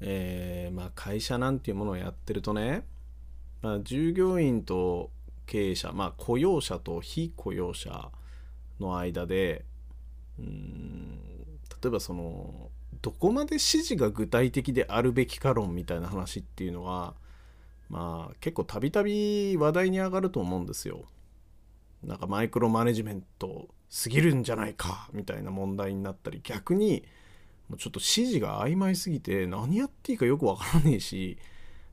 えーまあ、会社なんていうものをやってるとね、まあ、従業員と経営者、まあ、雇用者と非雇用者の間でうん例えばそのどこまで指示が具体的であるべきか論みたいな話っていうのはまあ結構たびたび話題に上がると思うんですよ。なんかマイクロマネジメントすぎるんじゃないかみたいな問題になったり逆にちょっと指示が曖昧すぎて何やっていいかよくわからねえし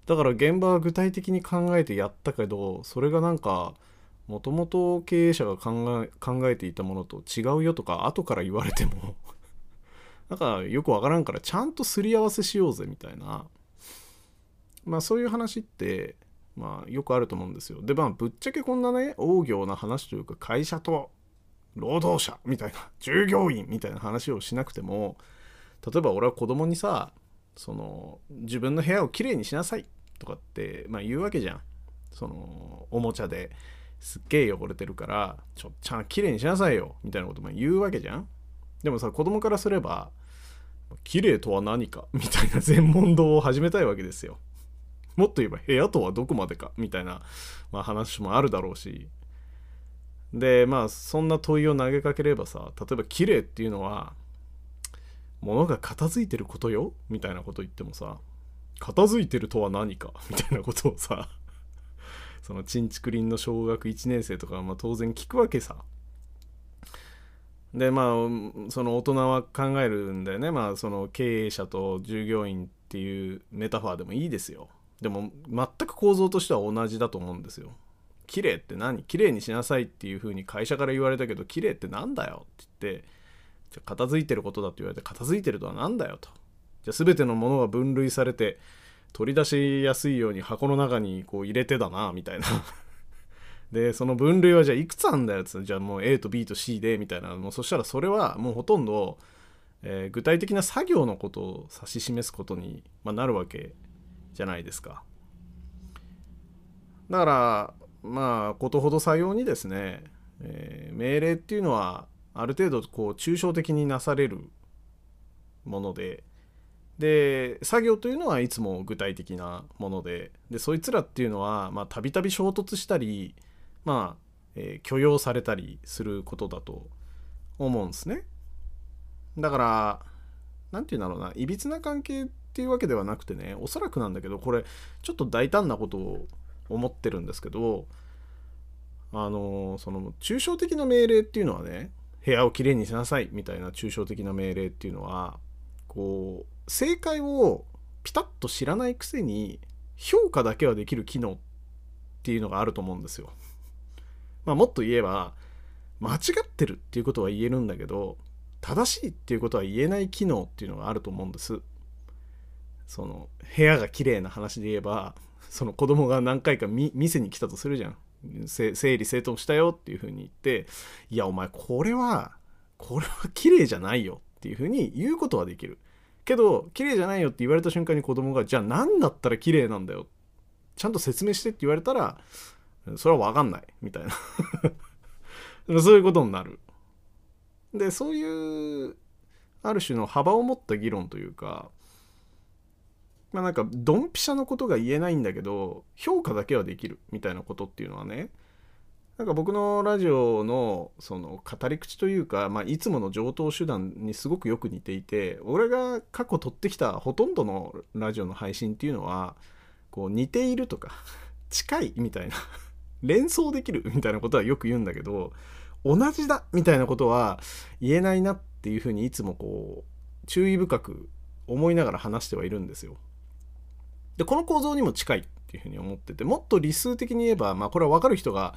だから現場は具体的に考えてやったけどそれがなんかもともと経営者が考え考えていたものと違うよとか後から言われても なんかよくわからんからちゃんとすり合わせしようぜみたいな。まあそういう話ってまあよくあると思うんですよ。でまあぶっちゃけこんなね大行な話というか会社と労働者みたいな従業員みたいな話をしなくても例えば俺は子供にさその自分の部屋をきれいにしなさいとかって、まあ、言うわけじゃん。そのおもちゃで。すっげえ汚れてるからちょちゃんきれいにしなさいよ。みたいなことも言うわけじゃん。でもさ子供からすれば綺麗とは何かみたいな 全問答を始めたいわけですよ。もっと言えば部屋とはどこまでかみたいな、まあ、話もあるだろうし。でまあそんな問いを投げかければさ例えば綺麗っていうのは物が片付いてることよ？みたいなこと言ってもさ片付いてるとは何か？みたいなことをさ そのちんちくりんの小学1年生とかはまあ当然聞くわけさ。でまあその大人は考えるんだよね。まあその経営者と従業員っていうメタファーでもいいですよ。でも全く構造としては同じだと思うんですよ。綺麗って何？綺麗にしなさいっていう風に会社から言われたけど綺麗ってなんだよって言ってじゃ片付いてることだって言われて片付いてるとは何だよと。じゃあ全てのものが分類されて取り出しやすいように箱の中にこう入れてだなみたいな。でその分類はじゃあいくつあんだよって。じゃあもう A と B と C でみたいな。もうそしたらそれはもうほとんど、えー、具体的な作業のことを指し示すことに、まあ、なるわけじゃないですか。だからまあことほどさようにですね、えー、命令っていうのはある程度こう抽象的になされるものでで作業というのはいつも具体的なものででそいつらっていうのはたびたび衝突したりまあ、えー、許容されたりすることだと思うんですね。だから何て言うんだろうないびつな関係っていうわけではなくてねおそらくなんだけどこれちょっと大胆なことを思ってるんですけどあのその抽象的な命令っていうのはね部屋をきれいにしなさいみたいな抽象的な命令っていうのはこう正解をピタッと知らないくせに評価だけはできる機能っていうのがあると思うんですよ。まあ、もっと言えば間違ってるっていうことは言えるんだけど正しいっていうことは言えない機能っていうのがあると思うんです。その部屋が綺麗な話で言えばその子供が何回か店に来たとするじゃん。整理整頓したよっていうふうに言っていやお前これはこれは綺麗じゃないよっていうふうに言うことはできる。けど綺麗じゃないよって言われた瞬間に子供がじゃあ何だったら綺麗なんだよ。ちゃんと説明してって言われたらそれは分かんないみたいな。そういうことになる。でそういうある種の幅を持った議論というかまあなんかドンピシャのことが言えないんだけど評価だけはできるみたいなことっていうのはねなんか僕のラジオのその語り口というか、まあ、いつもの上等手段にすごくよく似ていて俺が過去取ってきたほとんどのラジオの配信っていうのはこう似ているとか 近いみたいな 連想できるみたいなことはよく言うんだけど同じだみたいなことは言えないなっていうふうにいつもこう注意深く思いながら話してはいるんですよ。でこの構造にも近いっていうふうに思っててもっと理数的に言えば、まあ、これは分かる人が、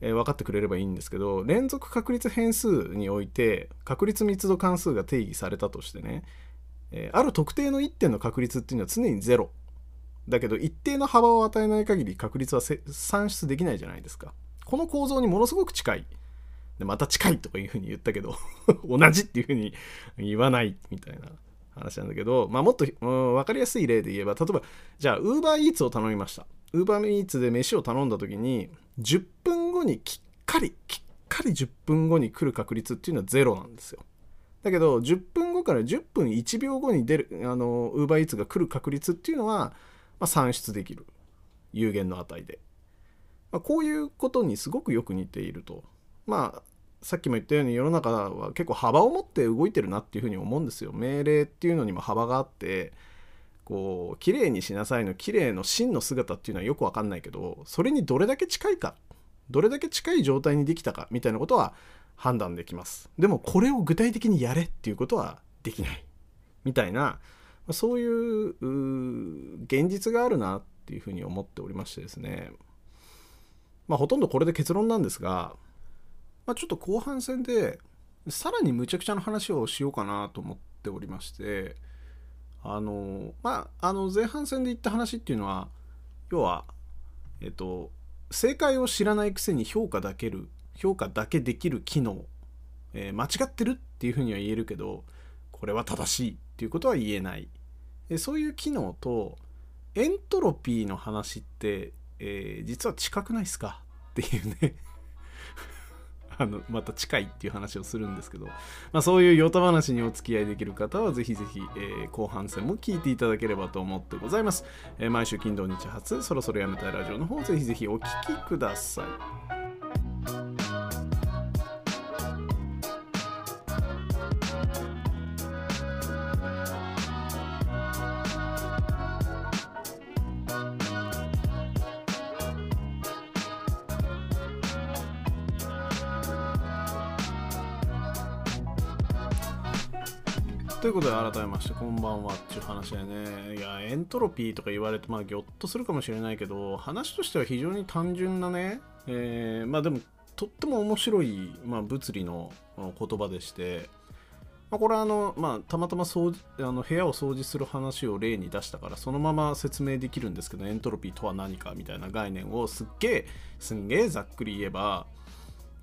えー、分かってくれればいいんですけど連続確率変数において確率密度関数が定義されたとしてね、えー、ある特定の1点の確率っていうのは常に0だけど一定の幅を与えない限り確率は算出できないじゃないですか。この構造にものすごく近い。でまた近いとかいうふうに言ったけど 同じっていうふうに言わないみたいな。話なんだけど、まあ、もっと、うん、分かりやすい例で言えば例えばじゃあ UberEats を頼みました。UberEats で飯を頼んだ時に10分後にきっかりきっかり10分後に来る確率っていうのはゼロなんですよ。だけど10分後から10分1秒後に出るあの UberEats が来る確率っていうのは、まあ、算出できる。有限の値で、まあ、こういうことにすごくよく似ていると。まあさっきも言ったように世の中は結構幅を持って動いてるなっていうふうに思うんですよ。命令っていうのにも幅があってこう綺麗にしなさいの綺麗の真の姿っていうのはよくわかんないけどそれにどれだけ近いかどれだけ近い状態にできたかみたいなことは判断できます。でもこれを具体的にやれっていうことはできない。みたいなそういう現実があるなっていうふうに思っておりましてですね。まあほとんどこれで結論なんですが、まあ、ちょっと後半戦でさらにむちゃくちゃな話をしようかなと思っておりましてあのまああの前半戦で言った話っていうのは要はえっと正解を知らないくせに評価だける評価だけできる機能、えー、間違ってるっていうふうには言えるけどこれは正しいっていうことは言えない、え、そういう機能とエントロピーの話って、えー、実は近くないですか？っていうね。あのまた近いっていう話をするんですけど、まあ、そういうヨタ話にお付き合いできる方はぜひぜひ、えー、後半戦も聞いていただければと思ってございます、えー、毎週金土日発そろそろやめたいラジオの方ぜひぜひお聴きください。ということで改めましてこんばんはっていう話でね。いやエントロピーとか言われてまあぎょっとするかもしれないけど話としては非常に単純なね、えー、まあでもとっても面白い、まあ、物理の言葉でして、まあ、これはあの、まあ、たまたま掃除あの部屋を掃除する話を例に出したからそのまま説明できるんですけどエントロピーとは何かみたいな概念をすっげえすんげえざっくり言えば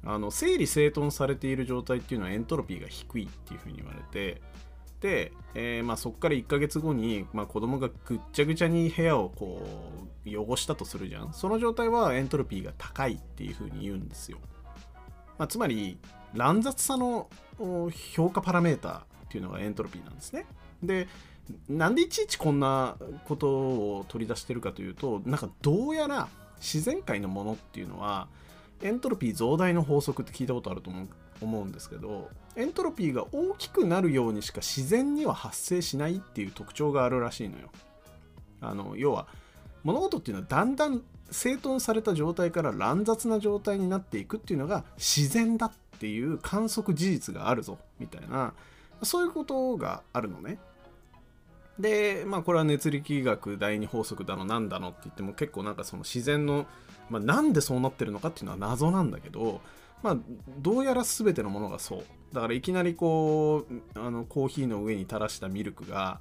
あの整理整頓されている状態っていうのはエントロピーが低いっていうふうに言われて、えー、まあ、そこから1ヶ月後に、まあ、子供がぐっちゃぐちゃに部屋をこう汚したとするじゃん。その状態はエントロピーが高いっていうふうに言うんですよ、まあ、つまり乱雑さの評価パラメーターっていうのがエントロピーなんですね。でなんでいちいちこんなことを取り出してるかというとなんかどうやら自然界のものっていうのはエントロピー増大の法則って聞いたことあると思う思うんですけどエントロピーが大きくなるようにしか自然には発生しないっていう特徴があるらしいのよ。あの要は物事っていうのはだんだん整頓された状態から乱雑な状態になっていくっていうのが自然だっていう観測事実があるぞみたいなそういうことがあるのね。でまあこれは熱力学第二法則だのなんだのって言っても結構なんかその自然の、まあ、なんでそうなってるのかっていうのは謎なんだけどまあ、どうやら全てのものがそう。だからいきなりこうあのコーヒーの上に垂らしたミルクが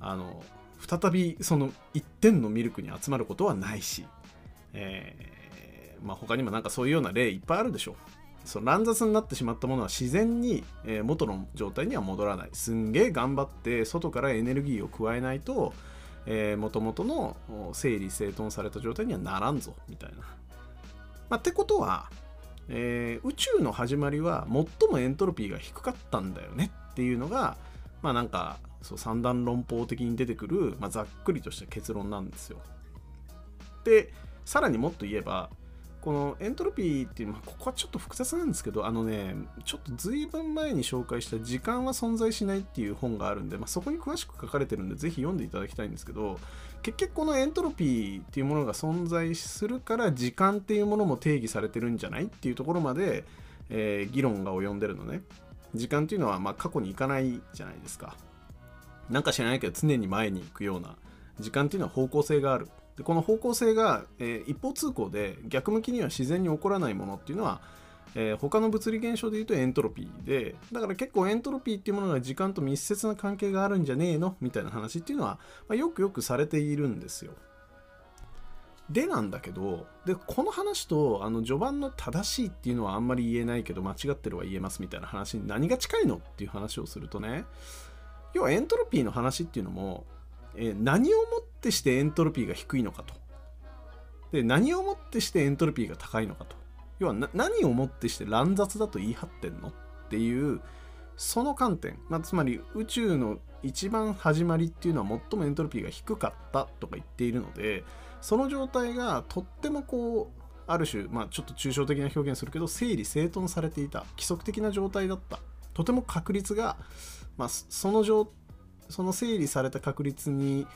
あの再びその一点のミルクに集まることはないし、えーまあ、他にもなんかそういうような例いっぱいあるでしょその乱雑になってしまったものは自然に、元の状態には戻らない。すんげえ頑張って外からエネルギーを加えないともともとの整理整頓された状態にはならんぞみたいな。まあ、ってことはえー、宇宙の始まりは最もエントロピーが低かったんだよねっていうのがまあなんかそう三段論法的に出てくる、まあ、ざっくりとした結論なんですよ。でさらにもっと言えばこのエントロピーっていうのはここはちょっと複雑なんですけどあのねちょっと随分前に紹介した「時間は存在しない」っていう本があるんで、まあ、そこに詳しく書かれてるんでぜひ読んでいただきたいんですけど結局このエントロピーっていうものが存在するから時間っていうものも定義されてるんじゃないっていうところまで、えー、議論が及んでるのね。時間っていうのはま過去に行かないじゃないですか。なんか知らないけど常に前に行くような時間っていうのは方向性がある。でこの方向性が、えー、一方通行で逆向きには自然に起こらないものっていうのは、えー、他の物理現象でいうとエントロピーでだから結構エントロピーっていうものが時間と密接な関係があるんじゃねえの？みたいな話っていうのは、まあ、よくよくされているんですよ。でなんだけどでこの話とあの序盤の正しいっていうのはあんまり言えないけど間違ってるは言えますみたいな話に何が近いの？っていう話をするとね要はエントロピーの話っていうのもえ何をもってってしてエントロピーが低いのかと。で、何をもってしてエントロピーが高いのかと。要は何をもってして乱雑だと言い張ってんのっていう、その観点、まあ、つまり宇宙の一番始まりっていうのは最もエントロピーが低かったとか言っているのでその状態がとってもこうある種、まあ、ちょっと抽象的な表現するけど整理整頓されていた規則的な状態だったとても確率が、まあ、その状その整理された確率に、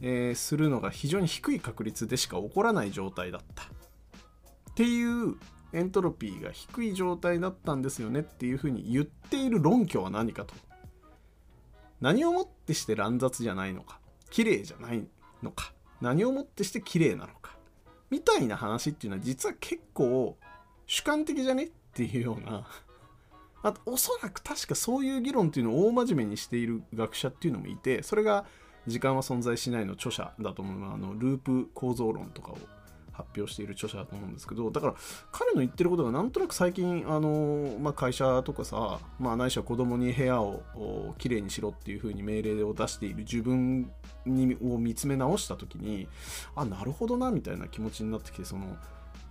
えー、するのが非常に低い確率でしか起こらない状態だった。っていうエントロピーが低い状態だったんですよねっていうふうに言っている論拠は何かと。何をもってして乱雑じゃないのか。綺麗じゃないのか。何をもってして綺麗なのか。みたいな話っていうのは実は結構主観的じゃねっていうような。あとおそらく確かそういう議論っていうのを大真面目にしている学者っていうのもいてそれが「時間は存在しない」の著者だと思うのはあのループ構造論とかを発表している著者だと思うんですけどだから彼の言ってることがなんとなく最近あの、まあ、会社とかさ、まあ、ないしは子供に部屋をきれいにしろっていうふうに命令を出している自分にを見つめ直した時にあなるほどなみたいな気持ちになってきてその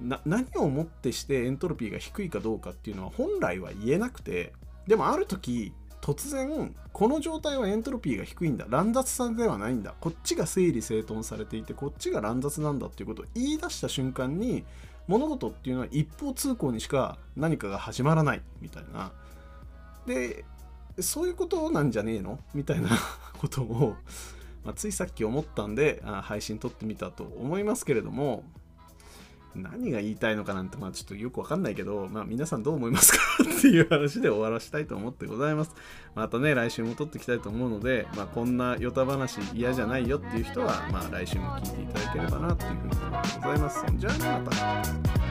な何をもってしてエントロピーが低いかどうかっていうのは本来は言えなくてでもある時突然この状態はエントロピーが低いんだ。乱雑さではないんだ。こっちが整理整頓されていてこっちが乱雑なんだっていうことを言い出した瞬間に物事っていうのは一方通行にしか何かが始まらない。みたいな。でそういうことなんじゃねえの？みたいな ことを、まあ、ついさっき思ったんで配信撮ってみたと思いますけれども何が言いたいのかなんて、まあちょっとよくわかんないけど、まあ皆さんどう思いますかっていう話で終わらしたいと思ってございます。またね、来週も撮っていきたいと思うので、まあこんなヨタ話嫌じゃないよっていう人は、まあ来週も聞いていただければなというふうに思ってございます。じゃあね、また。